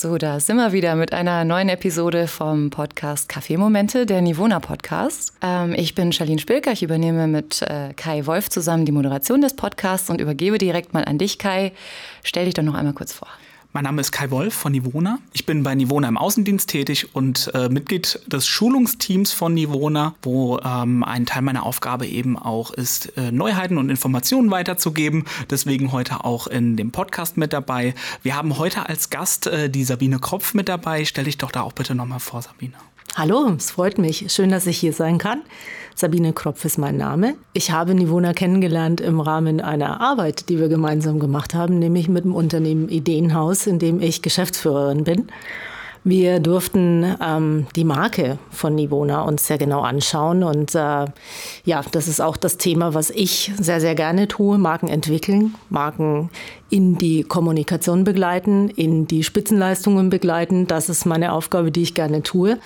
So, da sind wir wieder mit einer neuen Episode vom Podcast Kaffeemomente, der Nivona Podcast. Ähm, ich bin Charlene Spilker, ich übernehme mit äh, Kai Wolf zusammen die Moderation des Podcasts und übergebe direkt mal an dich, Kai. Stell dich doch noch einmal kurz vor. Mein Name ist Kai Wolf von Nivona. Ich bin bei Nivona im Außendienst tätig und äh, Mitglied des Schulungsteams von Nivona, wo ähm, ein Teil meiner Aufgabe eben auch ist, äh, Neuheiten und Informationen weiterzugeben. Deswegen heute auch in dem Podcast mit dabei. Wir haben heute als Gast äh, die Sabine Kropf mit dabei. Stell dich doch da auch bitte nochmal vor, Sabine. Hallo, es freut mich. Schön, dass ich hier sein kann. Sabine Kropf ist mein Name. Ich habe Nivona kennengelernt im Rahmen einer Arbeit, die wir gemeinsam gemacht haben, nämlich mit dem Unternehmen Ideenhaus, in dem ich Geschäftsführerin bin. Wir durften ähm, die Marke von Nivona uns sehr genau anschauen. Und äh, ja, das ist auch das Thema, was ich sehr, sehr gerne tue. Marken entwickeln, Marken in die Kommunikation begleiten, in die Spitzenleistungen begleiten. Das ist meine Aufgabe, die ich gerne tue.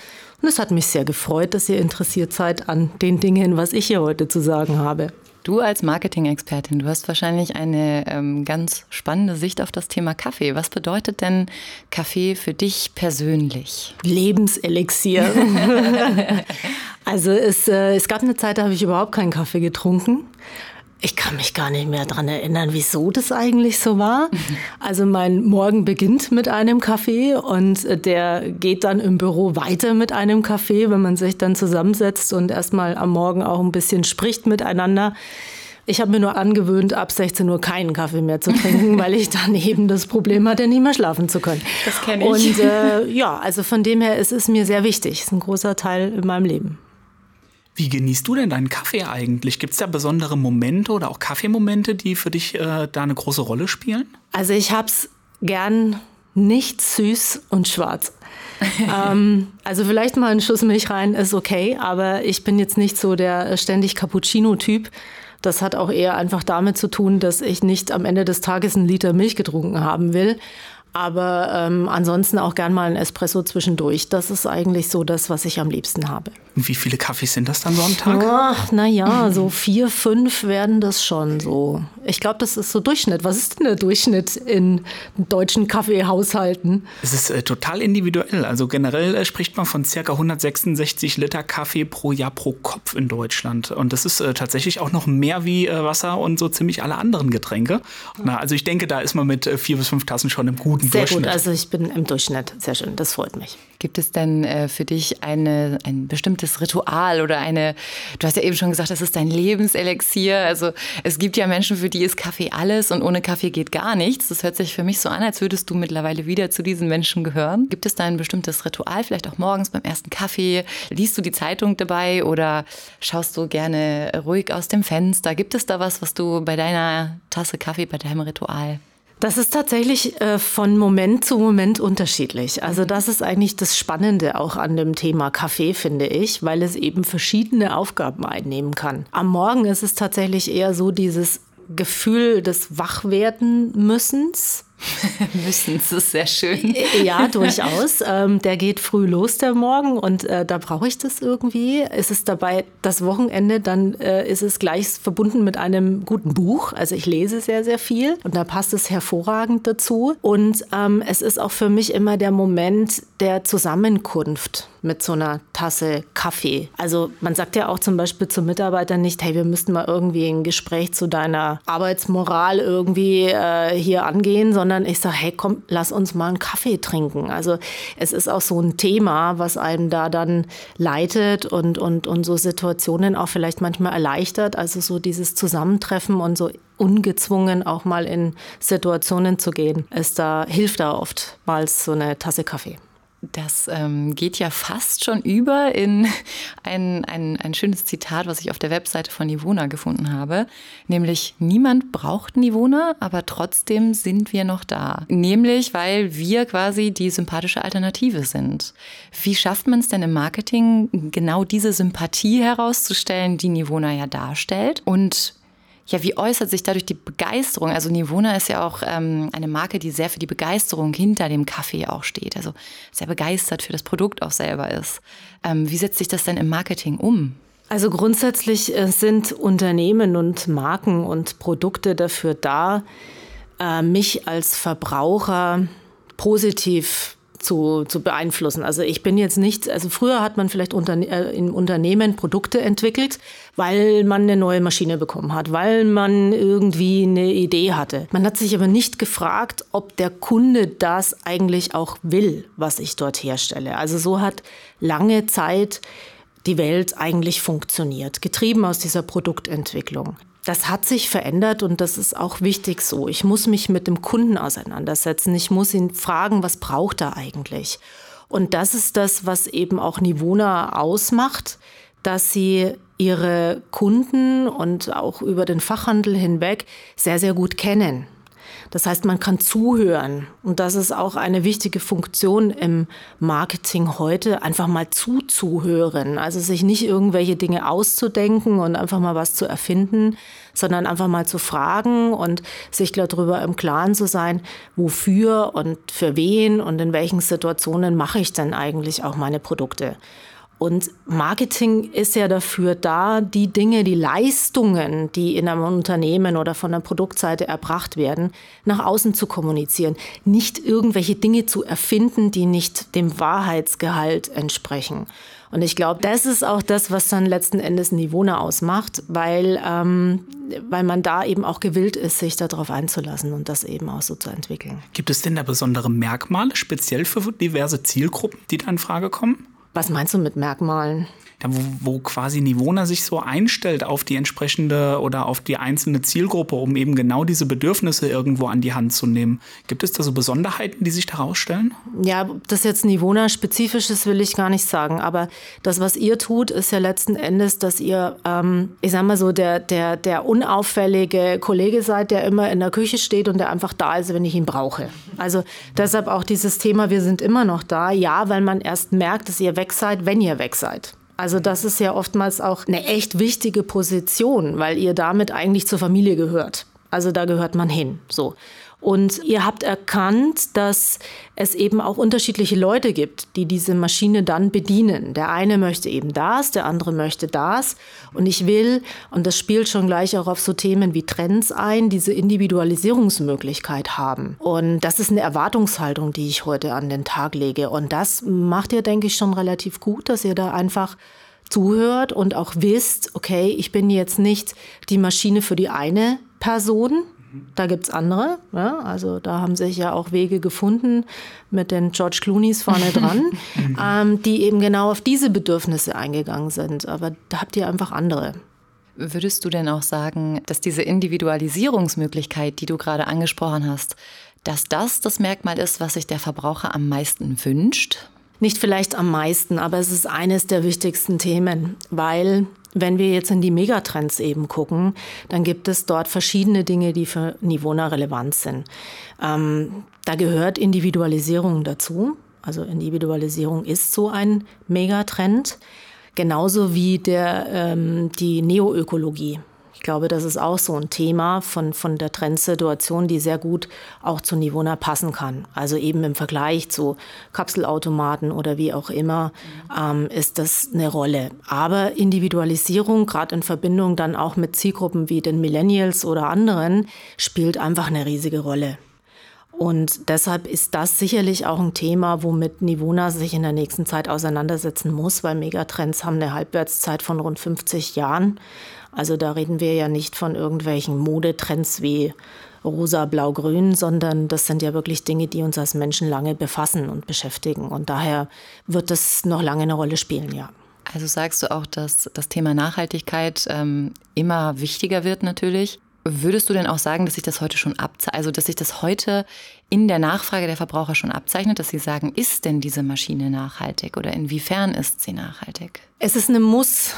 Und es hat mich sehr gefreut, dass ihr interessiert seid an den Dingen, was ich hier heute zu sagen habe. Du als Marketing-Expertin, du hast wahrscheinlich eine ähm, ganz spannende Sicht auf das Thema Kaffee. Was bedeutet denn Kaffee für dich persönlich? Lebenselixier. also es, äh, es gab eine Zeit, da habe ich überhaupt keinen Kaffee getrunken. Ich kann mich gar nicht mehr daran erinnern, wieso das eigentlich so war. Also mein Morgen beginnt mit einem Kaffee und der geht dann im Büro weiter mit einem Kaffee, wenn man sich dann zusammensetzt und erstmal am Morgen auch ein bisschen spricht miteinander. Ich habe mir nur angewöhnt, ab 16 Uhr keinen Kaffee mehr zu trinken, weil ich dann eben das Problem hatte, nicht mehr schlafen zu können. Das kenne ich. Und äh, ja, also von dem her ist es mir sehr wichtig. Es ist ein großer Teil in meinem Leben. Wie genießt du denn deinen Kaffee eigentlich? Gibt es da besondere Momente oder auch Kaffeemomente, die für dich äh, da eine große Rolle spielen? Also ich habe es gern nicht süß und schwarz. ähm, also vielleicht mal ein Schuss Milch rein ist okay, aber ich bin jetzt nicht so der ständig Cappuccino-Typ. Das hat auch eher einfach damit zu tun, dass ich nicht am Ende des Tages einen Liter Milch getrunken haben will. Aber ähm, ansonsten auch gern mal ein Espresso zwischendurch. Das ist eigentlich so das, was ich am liebsten habe. Und wie viele Kaffees sind das dann so am Tag? Ach, naja, so vier, fünf werden das schon so. Ich glaube, das ist so Durchschnitt. Was ist denn der Durchschnitt in deutschen Kaffeehaushalten? Es ist äh, total individuell. Also generell äh, spricht man von circa 166 Liter Kaffee pro Jahr pro Kopf in Deutschland. Und das ist äh, tatsächlich auch noch mehr wie äh, Wasser und so ziemlich alle anderen Getränke. Na, also ich denke, da ist man mit äh, vier bis fünf Tassen schon im guten Sehr Durchschnitt. gut, also ich bin im Durchschnitt. Sehr schön, das freut mich. Gibt es denn äh, für dich eine, ein bestimmtes Ritual oder eine, du hast ja eben schon gesagt, das ist dein Lebenselixier. Also es gibt ja Menschen, für die ist Kaffee alles und ohne Kaffee geht gar nichts. Das hört sich für mich so an, als würdest du mittlerweile wieder zu diesen Menschen gehören. Gibt es da ein bestimmtes Ritual, vielleicht auch morgens beim ersten Kaffee? Liest du die Zeitung dabei oder schaust du gerne ruhig aus dem Fenster? Gibt es da was, was du bei deiner Tasse Kaffee, bei deinem Ritual das ist tatsächlich äh, von Moment zu Moment unterschiedlich. Also das ist eigentlich das Spannende auch an dem Thema Kaffee, finde ich, weil es eben verschiedene Aufgaben einnehmen kann. Am Morgen ist es tatsächlich eher so dieses Gefühl des Wachwerden-Müssens. Müssen, das ist sehr schön. Ja, durchaus. Ähm, der geht früh los, der Morgen, und äh, da brauche ich das irgendwie. Ist es dabei das Wochenende, dann äh, ist es gleich verbunden mit einem guten Buch. Also ich lese sehr, sehr viel und da passt es hervorragend dazu. Und ähm, es ist auch für mich immer der Moment der Zusammenkunft mit so einer Tasse Kaffee. Also man sagt ja auch zum Beispiel zu Mitarbeitern nicht, hey, wir müssten mal irgendwie ein Gespräch zu deiner Arbeitsmoral irgendwie äh, hier angehen, sondern ich sage, hey, komm, lass uns mal einen Kaffee trinken. Also es ist auch so ein Thema, was einem da dann leitet und, und, und so Situationen auch vielleicht manchmal erleichtert. Also so dieses Zusammentreffen und so ungezwungen auch mal in Situationen zu gehen, ist da, hilft da oftmals so eine Tasse Kaffee. Das ähm, geht ja fast schon über in ein, ein, ein schönes Zitat, was ich auf der Webseite von Nivona gefunden habe. Nämlich, niemand braucht Nivona, aber trotzdem sind wir noch da. Nämlich, weil wir quasi die sympathische Alternative sind. Wie schafft man es denn im Marketing, genau diese Sympathie herauszustellen, die Nivona ja darstellt? Und ja, wie äußert sich dadurch die Begeisterung? Also Nivona ist ja auch ähm, eine Marke, die sehr für die Begeisterung hinter dem Kaffee auch steht. Also sehr begeistert für das Produkt auch selber ist. Ähm, wie setzt sich das denn im Marketing um? Also grundsätzlich äh, sind Unternehmen und Marken und Produkte dafür da, äh, mich als Verbraucher positiv zu, zu beeinflussen. Also ich bin jetzt nicht, also früher hat man vielleicht unter, äh, im Unternehmen Produkte entwickelt, weil man eine neue Maschine bekommen hat, weil man irgendwie eine Idee hatte. Man hat sich aber nicht gefragt, ob der Kunde das eigentlich auch will, was ich dort herstelle. Also so hat lange Zeit die Welt eigentlich funktioniert, getrieben aus dieser Produktentwicklung. Das hat sich verändert und das ist auch wichtig so. Ich muss mich mit dem Kunden auseinandersetzen. Ich muss ihn fragen, was braucht er eigentlich? Und das ist das, was eben auch Nivona ausmacht, dass sie ihre Kunden und auch über den Fachhandel hinweg sehr, sehr gut kennen. Das heißt, man kann zuhören. Und das ist auch eine wichtige Funktion im Marketing heute, einfach mal zuzuhören. Also sich nicht irgendwelche Dinge auszudenken und einfach mal was zu erfinden, sondern einfach mal zu fragen und sich darüber im Klaren zu sein, wofür und für wen und in welchen Situationen mache ich denn eigentlich auch meine Produkte. Und Marketing ist ja dafür da, die Dinge, die Leistungen, die in einem Unternehmen oder von der Produktseite erbracht werden, nach außen zu kommunizieren. Nicht irgendwelche Dinge zu erfinden, die nicht dem Wahrheitsgehalt entsprechen. Und ich glaube, das ist auch das, was dann letzten Endes Nivona ausmacht, weil, ähm, weil man da eben auch gewillt ist, sich darauf einzulassen und das eben auch so zu entwickeln. Gibt es denn da besondere Merkmale, speziell für diverse Zielgruppen, die da in Frage kommen? Was meinst du mit Merkmalen? Ja, wo, wo quasi Nivona sich so einstellt auf die entsprechende oder auf die einzelne Zielgruppe, um eben genau diese Bedürfnisse irgendwo an die Hand zu nehmen. Gibt es da so Besonderheiten, die sich herausstellen? Ja, das jetzt Nivona-spezifisch ist, will ich gar nicht sagen. Aber das, was ihr tut, ist ja letzten Endes, dass ihr, ähm, ich sag mal so, der, der, der unauffällige Kollege seid, der immer in der Küche steht und der einfach da ist, wenn ich ihn brauche. Also deshalb auch dieses Thema, wir sind immer noch da. Ja, weil man erst merkt, dass ihr weg seid, wenn ihr weg seid. Also das ist ja oftmals auch eine echt wichtige Position, weil ihr damit eigentlich zur Familie gehört. Also da gehört man hin. So. Und ihr habt erkannt, dass es eben auch unterschiedliche Leute gibt, die diese Maschine dann bedienen. Der eine möchte eben das, der andere möchte das. Und ich will, und das spielt schon gleich auch auf so Themen wie Trends ein, diese Individualisierungsmöglichkeit haben. Und das ist eine Erwartungshaltung, die ich heute an den Tag lege. Und das macht ihr, denke ich, schon relativ gut, dass ihr da einfach zuhört und auch wisst, okay, ich bin jetzt nicht die Maschine für die eine Person, da gibt es andere. Ja? Also da haben sich ja auch Wege gefunden mit den George Clooneys vorne dran, ähm, die eben genau auf diese Bedürfnisse eingegangen sind. Aber da habt ihr einfach andere. Würdest du denn auch sagen, dass diese Individualisierungsmöglichkeit, die du gerade angesprochen hast, dass das das Merkmal ist, was sich der Verbraucher am meisten wünscht? Nicht vielleicht am meisten, aber es ist eines der wichtigsten Themen, weil wenn wir jetzt in die Megatrends eben gucken, dann gibt es dort verschiedene Dinge, die für Nivona relevant sind. Ähm, da gehört Individualisierung dazu. Also Individualisierung ist so ein Megatrend. Genauso wie der, ähm, die Neoökologie glaube, das ist auch so ein Thema von, von der Trendsituation, die sehr gut auch zu Nivona passen kann. Also eben im Vergleich zu Kapselautomaten oder wie auch immer ähm, ist das eine Rolle. Aber Individualisierung, gerade in Verbindung dann auch mit Zielgruppen wie den Millennials oder anderen, spielt einfach eine riesige Rolle. Und deshalb ist das sicherlich auch ein Thema, womit Nivona sich in der nächsten Zeit auseinandersetzen muss, weil Megatrends haben eine Halbwertszeit von rund 50 Jahren. Also da reden wir ja nicht von irgendwelchen Modetrends wie rosa, blau, grün, sondern das sind ja wirklich Dinge, die uns als Menschen lange befassen und beschäftigen. Und daher wird das noch lange eine Rolle spielen, ja. Also sagst du auch, dass das Thema Nachhaltigkeit ähm, immer wichtiger wird natürlich. Würdest du denn auch sagen, dass sich das heute schon abzeichnet, also dass sich das heute in der Nachfrage der Verbraucher schon abzeichnet, dass sie sagen, ist denn diese Maschine nachhaltig oder inwiefern ist sie nachhaltig? Es ist eine Muss.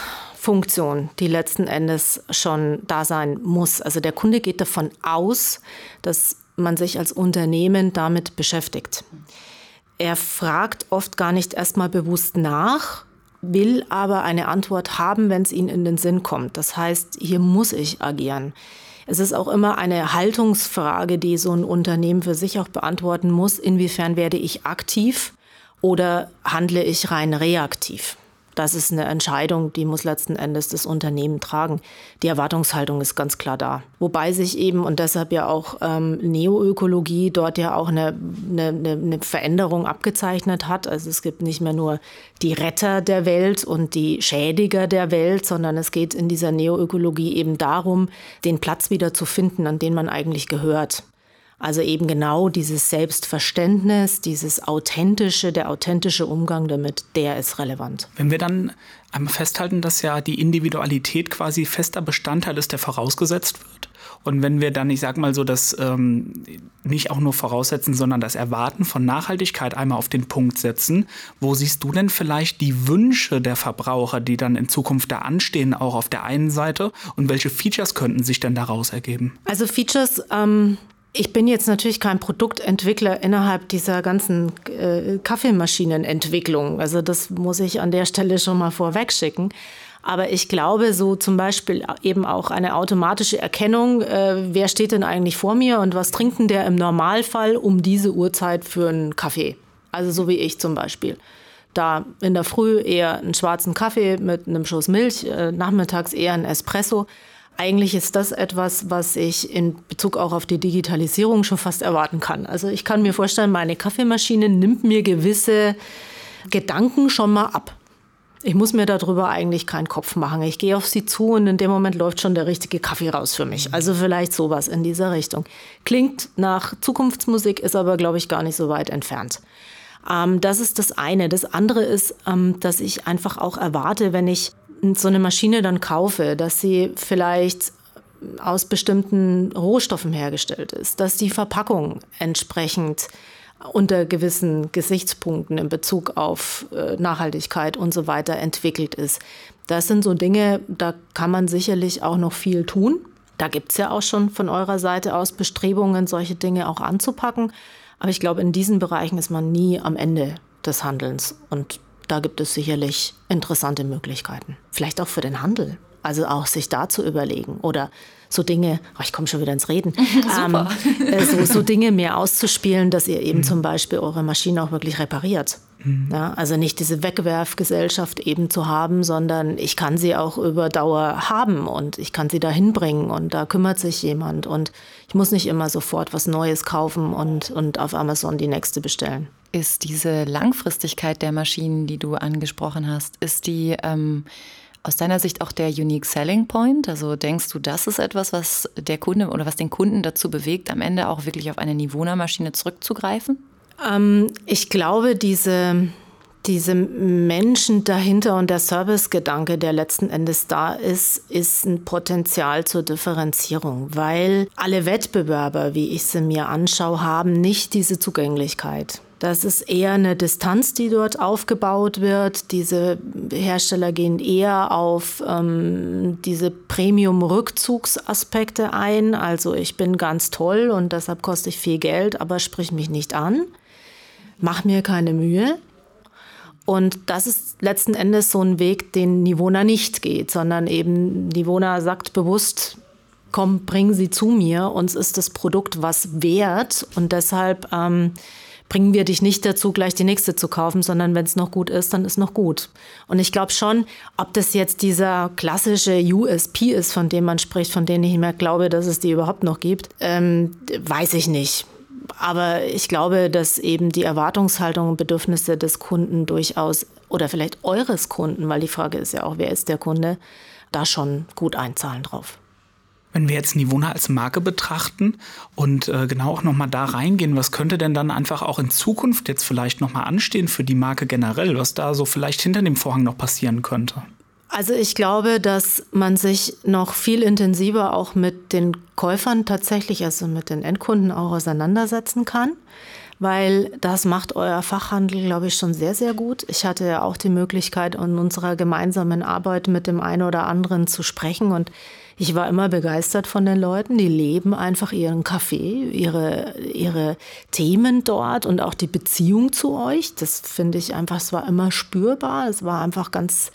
Funktion, die letzten Endes schon da sein muss. Also der Kunde geht davon aus, dass man sich als Unternehmen damit beschäftigt. Er fragt oft gar nicht erstmal bewusst nach, will aber eine Antwort haben, wenn es ihm in den Sinn kommt. Das heißt, hier muss ich agieren. Es ist auch immer eine Haltungsfrage, die so ein Unternehmen für sich auch beantworten muss. Inwiefern werde ich aktiv oder handle ich rein reaktiv? Das ist eine Entscheidung, die muss letzten Endes das Unternehmen tragen. Die Erwartungshaltung ist ganz klar da. Wobei sich eben, und deshalb ja auch ähm, Neoökologie dort ja auch eine, eine, eine Veränderung abgezeichnet hat. Also es gibt nicht mehr nur die Retter der Welt und die Schädiger der Welt, sondern es geht in dieser Neoökologie eben darum, den Platz wieder zu finden, an den man eigentlich gehört. Also eben genau dieses Selbstverständnis, dieses authentische, der authentische Umgang damit, der ist relevant. Wenn wir dann einmal festhalten, dass ja die Individualität quasi fester Bestandteil ist, der vorausgesetzt wird. Und wenn wir dann, ich sag mal so, das ähm, nicht auch nur voraussetzen, sondern das Erwarten von Nachhaltigkeit einmal auf den Punkt setzen, wo siehst du denn vielleicht die Wünsche der Verbraucher, die dann in Zukunft da anstehen, auch auf der einen Seite? Und welche Features könnten sich denn daraus ergeben? Also Features, ähm, ich bin jetzt natürlich kein Produktentwickler innerhalb dieser ganzen äh, Kaffeemaschinenentwicklung. Also das muss ich an der Stelle schon mal vorwegschicken. Aber ich glaube, so zum Beispiel eben auch eine automatische Erkennung, äh, wer steht denn eigentlich vor mir und was trinkt denn der im Normalfall um diese Uhrzeit für einen Kaffee? Also so wie ich zum Beispiel. Da in der Früh eher einen schwarzen Kaffee mit einem Schuss Milch, äh, nachmittags eher ein Espresso. Eigentlich ist das etwas, was ich in Bezug auch auf die Digitalisierung schon fast erwarten kann. Also ich kann mir vorstellen, meine Kaffeemaschine nimmt mir gewisse Gedanken schon mal ab. Ich muss mir darüber eigentlich keinen Kopf machen. Ich gehe auf sie zu und in dem Moment läuft schon der richtige Kaffee raus für mich. Also vielleicht sowas in dieser Richtung. Klingt nach Zukunftsmusik, ist aber, glaube ich, gar nicht so weit entfernt. Ähm, das ist das eine. Das andere ist, ähm, dass ich einfach auch erwarte, wenn ich so eine Maschine dann kaufe, dass sie vielleicht aus bestimmten Rohstoffen hergestellt ist, dass die Verpackung entsprechend unter gewissen Gesichtspunkten in Bezug auf äh, Nachhaltigkeit und so weiter entwickelt ist. Das sind so Dinge, da kann man sicherlich auch noch viel tun. Da gibt es ja auch schon von eurer Seite aus Bestrebungen, solche Dinge auch anzupacken. Aber ich glaube, in diesen Bereichen ist man nie am Ende des Handelns. Und da gibt es sicherlich interessante Möglichkeiten. Vielleicht auch für den Handel. Also auch sich da zu überlegen oder so Dinge, oh, ich komme schon wieder ins Reden, ähm, äh, so, so, Dinge mehr auszuspielen, dass ihr eben mhm. zum Beispiel eure Maschine auch wirklich repariert. Mhm. Ja, also nicht diese Wegwerfgesellschaft eben zu haben, sondern ich kann sie auch über Dauer haben und ich kann sie da hinbringen und da kümmert sich jemand und ich muss nicht immer sofort was Neues kaufen und, und auf Amazon die nächste bestellen ist diese Langfristigkeit der Maschinen, die du angesprochen hast, ist die ähm, aus deiner Sicht auch der Unique Selling Point? Also denkst du, das ist etwas, was der Kunde oder was den Kunden dazu bewegt, am Ende auch wirklich auf eine Nivona-Maschine zurückzugreifen? Ähm, ich glaube, diese, diese Menschen dahinter und der Servicegedanke, der letzten Endes da ist, ist ein Potenzial zur Differenzierung, weil alle Wettbewerber, wie ich sie mir anschaue, haben nicht diese Zugänglichkeit. Das ist eher eine Distanz, die dort aufgebaut wird. Diese Hersteller gehen eher auf ähm, diese Premium-Rückzugsaspekte ein. Also ich bin ganz toll und deshalb koste ich viel Geld, aber sprich mich nicht an. Mach mir keine Mühe. Und das ist letzten Endes so ein Weg, den Nivona nicht geht, sondern eben Nivona sagt bewusst, komm, bring sie zu mir, uns ist das Produkt was wert und deshalb ähm, bringen wir dich nicht dazu, gleich die nächste zu kaufen, sondern wenn es noch gut ist, dann ist noch gut. Und ich glaube schon, ob das jetzt dieser klassische USP ist, von dem man spricht, von dem ich mehr glaube, dass es die überhaupt noch gibt, ähm, weiß ich nicht. Aber ich glaube, dass eben die Erwartungshaltung und Bedürfnisse des Kunden durchaus oder vielleicht eures Kunden, weil die Frage ist ja auch, wer ist der Kunde, da schon gut einzahlen drauf. Wenn wir jetzt Nivona als Marke betrachten und äh, genau auch nochmal da reingehen, was könnte denn dann einfach auch in Zukunft jetzt vielleicht nochmal anstehen für die Marke generell, was da so vielleicht hinter dem Vorhang noch passieren könnte? Also ich glaube, dass man sich noch viel intensiver auch mit den Käufern tatsächlich, also mit den Endkunden auch auseinandersetzen kann, weil das macht euer Fachhandel, glaube ich, schon sehr, sehr gut. Ich hatte ja auch die Möglichkeit, in unserer gemeinsamen Arbeit mit dem einen oder anderen zu sprechen und ich war immer begeistert von den Leuten. Die leben einfach ihren Kaffee, ihre, ihre Themen dort und auch die Beziehung zu euch. Das finde ich einfach, es war immer spürbar. Es war einfach ganz,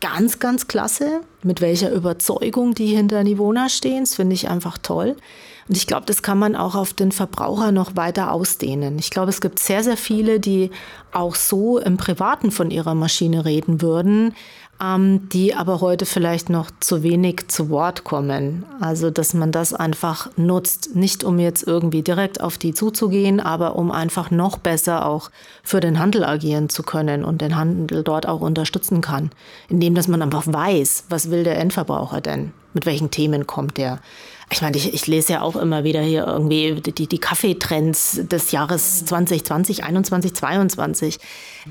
ganz, ganz klasse. mit welcher Überzeugung die hinter Nivona stehen. Das finde ich einfach toll. Und ich glaube, das kann man auch auf den Verbraucher noch weiter ausdehnen. Ich glaube, es gibt sehr, sehr viele, die auch so im Privaten von ihrer Maschine reden würden, ähm, die aber heute vielleicht noch zu wenig zu Wort kommen. Also, dass man das einfach nutzt, nicht um jetzt irgendwie direkt auf die zuzugehen, aber um einfach noch besser auch für den Handel agieren zu können und den Handel dort auch unterstützen kann, indem dass man einfach weiß, was will der Endverbraucher denn, mit welchen Themen kommt der. Ich meine, ich, ich, lese ja auch immer wieder hier irgendwie die, die Kaffeetrends des Jahres 2020, 21, 22.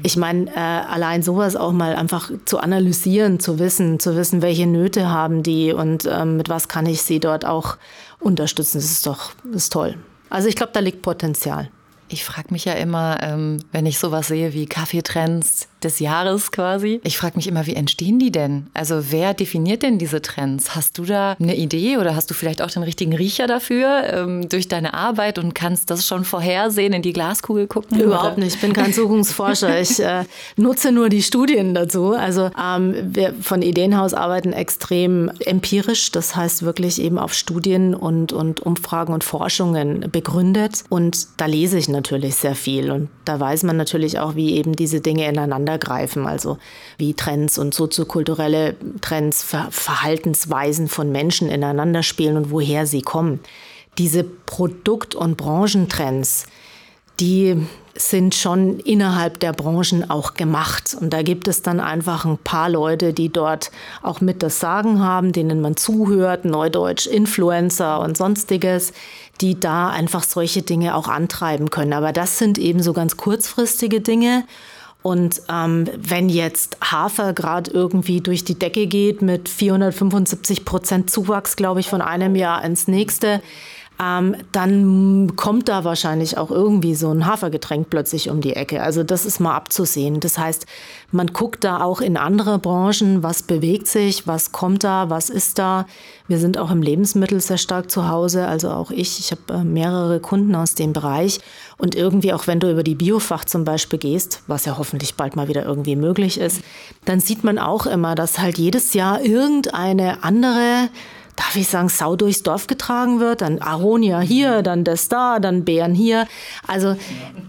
Ich meine, äh, allein sowas auch mal einfach zu analysieren, zu wissen, zu wissen, welche Nöte haben die und ähm, mit was kann ich sie dort auch unterstützen, das ist doch das ist toll. Also ich glaube, da liegt Potenzial. Ich frage mich ja immer, ähm, wenn ich sowas sehe wie Kaffeetrends, des Jahres quasi. Ich frage mich immer, wie entstehen die denn? Also wer definiert denn diese Trends? Hast du da eine Idee oder hast du vielleicht auch den richtigen Riecher dafür ähm, durch deine Arbeit und kannst das schon vorhersehen, in die Glaskugel gucken? Überhaupt oder? nicht. Ich bin kein Zukunftsforscher. ich äh, nutze nur die Studien dazu. Also ähm, wir von Ideenhaus arbeiten extrem empirisch. Das heißt wirklich eben auf Studien und, und Umfragen und Forschungen begründet. Und da lese ich natürlich sehr viel. Und da weiß man natürlich auch, wie eben diese Dinge ineinander greifen, also wie Trends und soziokulturelle Trends, Ver Verhaltensweisen von Menschen ineinander spielen und woher sie kommen. Diese Produkt- und Branchentrends, die sind schon innerhalb der Branchen auch gemacht. Und da gibt es dann einfach ein paar Leute, die dort auch mit das Sagen haben, denen man zuhört, Neudeutsch, Influencer und sonstiges, die da einfach solche Dinge auch antreiben können. Aber das sind eben so ganz kurzfristige Dinge. Und ähm, wenn jetzt Hafer gerade irgendwie durch die Decke geht mit 475 Prozent Zuwachs, glaube ich, von einem Jahr ins nächste, ähm, dann kommt da wahrscheinlich auch irgendwie so ein Hafergetränk plötzlich um die Ecke. Also das ist mal abzusehen. Das heißt, man guckt da auch in andere Branchen, was bewegt sich, was kommt da, was ist da. Wir sind auch im Lebensmittel sehr stark zu Hause, also auch ich. Ich habe äh, mehrere Kunden aus dem Bereich. Und irgendwie, auch wenn du über die Biofach zum Beispiel gehst, was ja hoffentlich bald mal wieder irgendwie möglich ist, dann sieht man auch immer, dass halt jedes Jahr irgendeine andere darf ich sagen, Sau durchs Dorf getragen wird, dann Aronia hier, dann das da, dann Bären hier. Also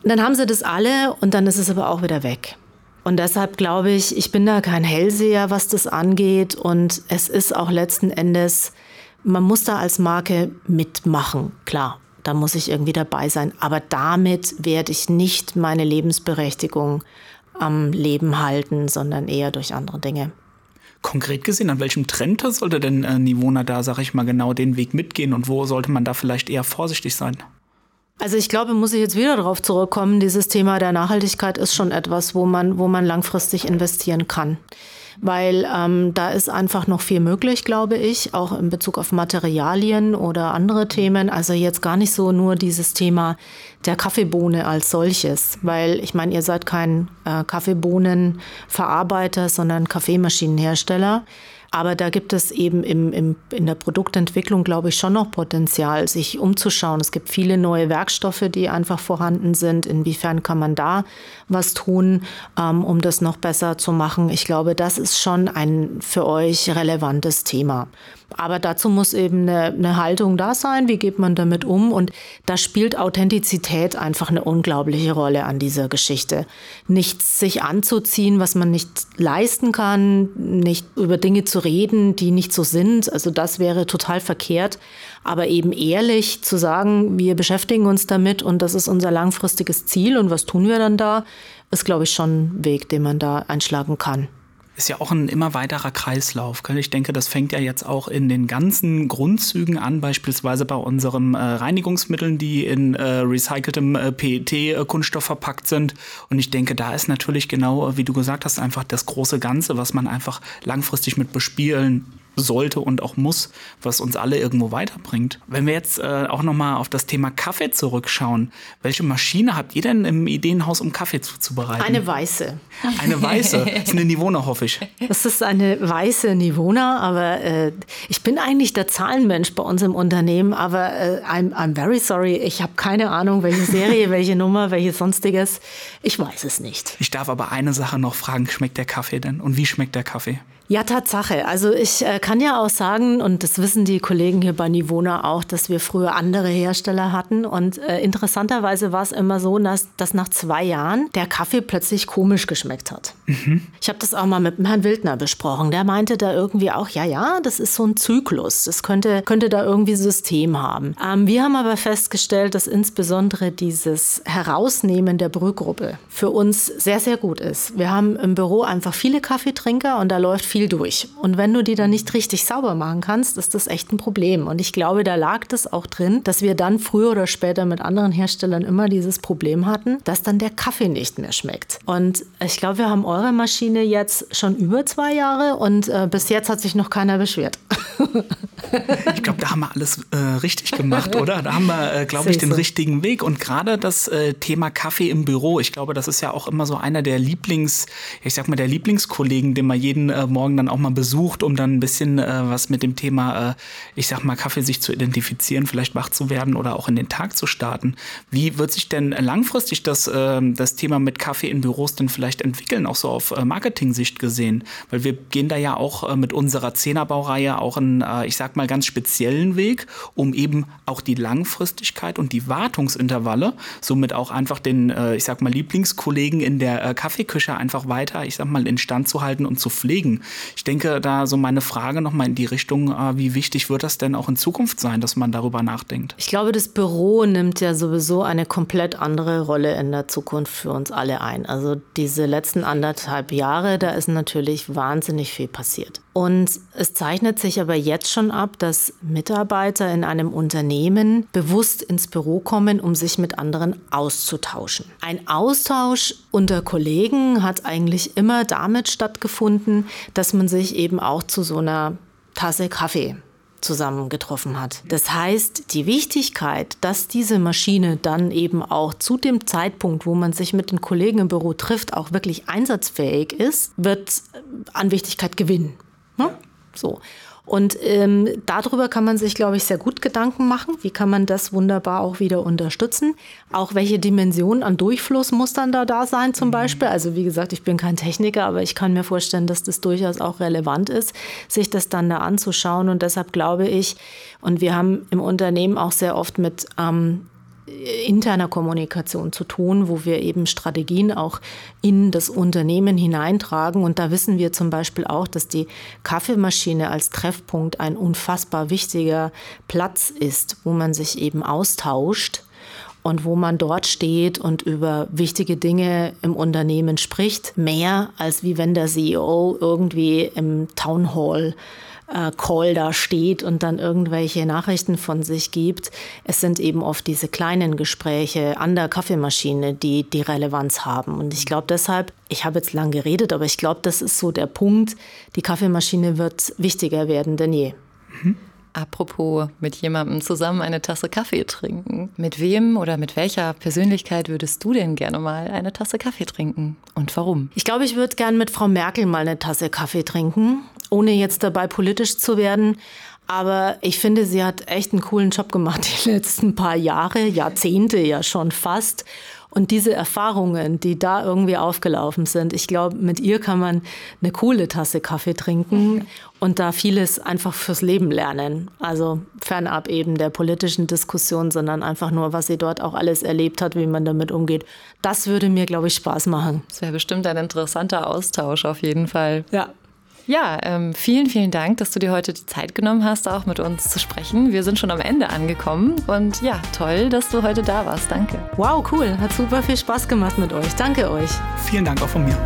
dann haben sie das alle und dann ist es aber auch wieder weg. Und deshalb glaube ich, ich bin da kein Hellseher, was das angeht. Und es ist auch letzten Endes, man muss da als Marke mitmachen, klar. Da muss ich irgendwie dabei sein. Aber damit werde ich nicht meine Lebensberechtigung am Leben halten, sondern eher durch andere Dinge konkret gesehen, an welchem Trend sollte denn äh, Nivona da, sag ich mal, genau den Weg mitgehen und wo sollte man da vielleicht eher vorsichtig sein? Also ich glaube, muss ich jetzt wieder darauf zurückkommen, dieses Thema der Nachhaltigkeit ist schon etwas, wo man, wo man langfristig investieren kann weil ähm, da ist einfach noch viel möglich, glaube ich, auch in Bezug auf Materialien oder andere Themen. Also jetzt gar nicht so nur dieses Thema der Kaffeebohne als solches, weil ich meine, ihr seid kein äh, Kaffeebohnenverarbeiter, sondern Kaffeemaschinenhersteller. Aber da gibt es eben im, im, in der Produktentwicklung, glaube ich, schon noch Potenzial, sich umzuschauen. Es gibt viele neue Werkstoffe, die einfach vorhanden sind. Inwiefern kann man da was tun, ähm, um das noch besser zu machen? Ich glaube, das ist schon ein für euch relevantes Thema. Aber dazu muss eben eine, eine, Haltung da sein. Wie geht man damit um? Und da spielt Authentizität einfach eine unglaubliche Rolle an dieser Geschichte. Nichts sich anzuziehen, was man nicht leisten kann, nicht über Dinge zu reden, die nicht so sind. Also das wäre total verkehrt. Aber eben ehrlich zu sagen, wir beschäftigen uns damit und das ist unser langfristiges Ziel und was tun wir dann da, ist, glaube ich, schon ein Weg, den man da einschlagen kann ist ja auch ein immer weiterer Kreislauf. Ich denke, das fängt ja jetzt auch in den ganzen Grundzügen an, beispielsweise bei unseren äh, Reinigungsmitteln, die in äh, recyceltem äh, PET-Kunststoff verpackt sind. Und ich denke, da ist natürlich genau, wie du gesagt hast, einfach das große Ganze, was man einfach langfristig mit bespielen sollte und auch muss, was uns alle irgendwo weiterbringt. Wenn wir jetzt äh, auch nochmal auf das Thema Kaffee zurückschauen, welche Maschine habt ihr denn im Ideenhaus, um Kaffee zuzubereiten? Eine weiße. Eine weiße. Das ist eine Nivona, hoffe ich. Das ist eine weiße Nivona, aber äh, ich bin eigentlich der Zahlenmensch bei uns im Unternehmen, aber äh, I'm, I'm very sorry, ich habe keine Ahnung, welche Serie, welche Nummer, welches sonstiges. Ich weiß es nicht. Ich darf aber eine Sache noch fragen, schmeckt der Kaffee denn? Und wie schmeckt der Kaffee? Ja, Tatsache. Also ich äh, kann ja auch sagen, und das wissen die Kollegen hier bei Nivona auch, dass wir früher andere Hersteller hatten. Und äh, interessanterweise war es immer so, dass, dass nach zwei Jahren der Kaffee plötzlich komisch geschmeckt hat. Mhm. Ich habe das auch mal mit Herrn Wildner besprochen. Der meinte da irgendwie auch, ja, ja, das ist so ein Zyklus. Das könnte, könnte da irgendwie System haben. Ähm, wir haben aber festgestellt, dass insbesondere dieses Herausnehmen der Brühgruppe für uns sehr, sehr gut ist. Wir haben im Büro einfach viele Kaffeetrinker und da läuft viel viel durch. Und wenn du die dann nicht richtig sauber machen kannst, ist das echt ein Problem. Und ich glaube, da lag das auch drin, dass wir dann früher oder später mit anderen Herstellern immer dieses Problem hatten, dass dann der Kaffee nicht mehr schmeckt. Und ich glaube, wir haben eure Maschine jetzt schon über zwei Jahre und äh, bis jetzt hat sich noch keiner beschwert. ich glaube, da haben wir alles äh, richtig gemacht, oder? Da haben wir, äh, glaube ich, den richtigen Weg. Und gerade das äh, Thema Kaffee im Büro, ich glaube, das ist ja auch immer so einer der Lieblings, ich sag mal, der Lieblingskollegen, den man jeden äh, Morgen dann auch mal besucht, um dann ein bisschen äh, was mit dem Thema, äh, ich sag mal, Kaffee sich zu identifizieren, vielleicht wach zu werden oder auch in den Tag zu starten. Wie wird sich denn langfristig das, das Thema mit Kaffee in Büros denn vielleicht entwickeln, auch so auf Marketing-Sicht gesehen? Weil wir gehen da ja auch mit unserer Zehnerbaureihe auch einen, ich sag mal, ganz speziellen Weg, um eben auch die Langfristigkeit und die Wartungsintervalle, somit auch einfach den, äh, ich sag mal, Lieblingskollegen in der äh, Kaffeeküche einfach weiter, ich sag mal, instand zu halten und zu pflegen. Ich denke, da so meine Frage nochmal in die Richtung, äh, wie wichtig wird das denn auch in Zukunft sein, dass man darüber nachdenkt? Ich glaube, das Büro nimmt ja sowieso eine komplett andere Rolle in der Zukunft für uns alle ein. Also diese letzten anderthalb Jahre, da ist natürlich wahnsinnig viel passiert. Und es zeichnet sich aber jetzt schon ab, dass Mitarbeiter in einem Unternehmen bewusst ins Büro kommen, um sich mit anderen auszutauschen. Ein Austausch unter Kollegen hat eigentlich immer damit stattgefunden, dass man sich eben auch zu so einer Tasse Kaffee zusammengetroffen hat. Das heißt, die Wichtigkeit, dass diese Maschine dann eben auch zu dem Zeitpunkt, wo man sich mit den Kollegen im Büro trifft, auch wirklich einsatzfähig ist, wird an Wichtigkeit gewinnen. Ne? So. Und ähm, darüber kann man sich, glaube ich, sehr gut Gedanken machen. Wie kann man das wunderbar auch wieder unterstützen? Auch welche Dimensionen an Durchflussmustern da da sein zum mhm. Beispiel. Also wie gesagt, ich bin kein Techniker, aber ich kann mir vorstellen, dass das durchaus auch relevant ist, sich das dann da anzuschauen. Und deshalb glaube ich, und wir haben im Unternehmen auch sehr oft mit ähm, interner Kommunikation zu tun, wo wir eben Strategien auch in das Unternehmen hineintragen. Und da wissen wir zum Beispiel auch, dass die Kaffeemaschine als Treffpunkt ein unfassbar wichtiger Platz ist, wo man sich eben austauscht und wo man dort steht und über wichtige Dinge im Unternehmen spricht, mehr als wie wenn der CEO irgendwie im Town Hall äh, Call da steht und dann irgendwelche Nachrichten von sich gibt. Es sind eben oft diese kleinen Gespräche an der Kaffeemaschine, die die Relevanz haben. Und ich glaube deshalb, ich habe jetzt lang geredet, aber ich glaube, das ist so der Punkt, die Kaffeemaschine wird wichtiger werden denn je. Mhm. Apropos mit jemandem zusammen eine Tasse Kaffee trinken. Mit wem oder mit welcher Persönlichkeit würdest du denn gerne mal eine Tasse Kaffee trinken? Und warum? Ich glaube, ich würde gerne mit Frau Merkel mal eine Tasse Kaffee trinken ohne jetzt dabei politisch zu werden. Aber ich finde, sie hat echt einen coolen Job gemacht die letzten paar Jahre, Jahrzehnte ja schon fast. Und diese Erfahrungen, die da irgendwie aufgelaufen sind, ich glaube, mit ihr kann man eine coole Tasse Kaffee trinken und da vieles einfach fürs Leben lernen. Also fernab eben der politischen Diskussion, sondern einfach nur, was sie dort auch alles erlebt hat, wie man damit umgeht. Das würde mir, glaube ich, Spaß machen. Das wäre bestimmt ein interessanter Austausch auf jeden Fall. Ja. Ja, ähm, vielen, vielen Dank, dass du dir heute die Zeit genommen hast, auch mit uns zu sprechen. Wir sind schon am Ende angekommen und ja, toll, dass du heute da warst. Danke. Wow, cool. Hat super viel Spaß gemacht mit euch. Danke euch. Vielen Dank auch von mir.